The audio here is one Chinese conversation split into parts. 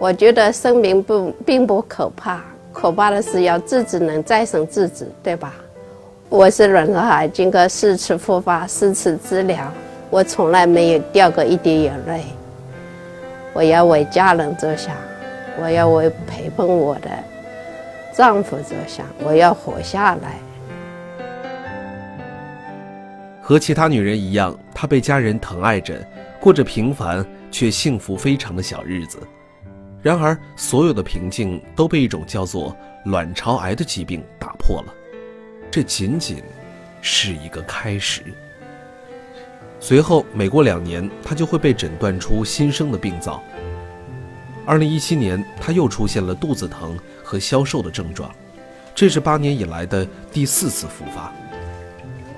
我觉得生命不并不可怕，可怕的是要自己能再生自己，对吧？我是卵巢癌，经过四次复发、四次治疗，我从来没有掉过一滴眼泪。我要为家人着想，我要为陪伴我的丈夫着想，我要活下来。和其他女人一样，她被家人疼爱着，过着平凡却幸福非常的小日子。然而，所有的平静都被一种叫做卵巢癌的疾病打破了。这仅仅是一个开始。随后，每过两年，她就会被诊断出新生的病灶。二零一七年，她又出现了肚子疼和消瘦的症状，这是八年以来的第四次复发。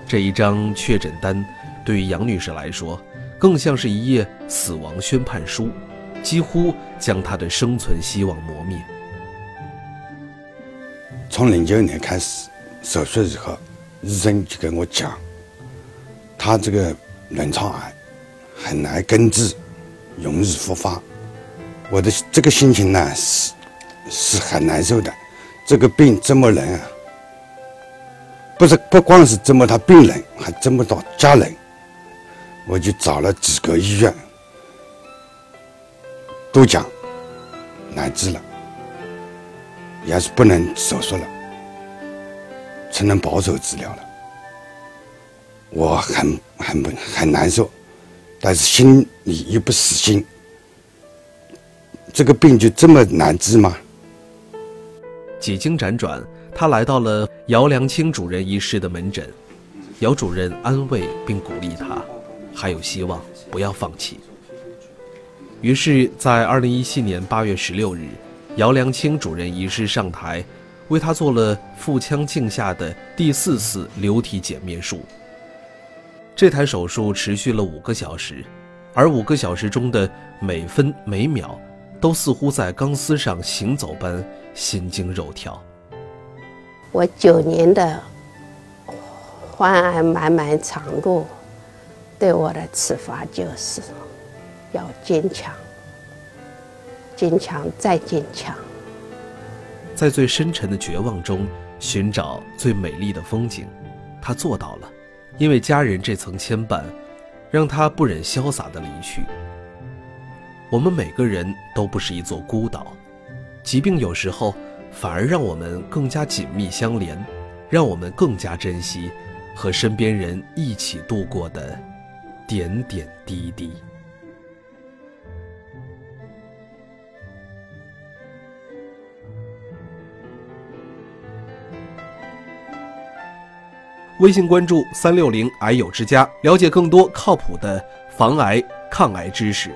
这一张确诊单，对于杨女士来说，更像是一页死亡宣判书。几乎将他的生存希望磨灭。从零九年开始手术以后，医生就跟我讲，他这个卵巢癌很难根治，容易复发。我的这个心情呢是是很难受的。这个病折磨人啊，不是不光是折磨他病人，还折磨到家人。我就找了几个医院。都讲难治了，也是不能手术了，只能保守治疗了。我很很不很难受，但是心里又不死心。这个病就这么难治吗？几经辗转，他来到了姚良清主任医师的门诊。姚主任安慰并鼓励他，还有希望，不要放弃。于是，在二零一七年八月十六日，姚良清主任医师上台，为他做了腹腔镜下的第四次流体检面术。这台手术持续了五个小时，而五个小时中的每分每秒，都似乎在钢丝上行走般心惊肉跳。我九年的患癌漫漫长路，对我的启发就是。要坚强，坚强再坚强。在最深沉的绝望中寻找最美丽的风景，他做到了。因为家人这层牵绊，让他不忍潇洒的离去。我们每个人都不是一座孤岛，疾病有时候反而让我们更加紧密相连，让我们更加珍惜和身边人一起度过的点点滴滴。微信关注三六零癌友之家，了解更多靠谱的防癌抗癌知识。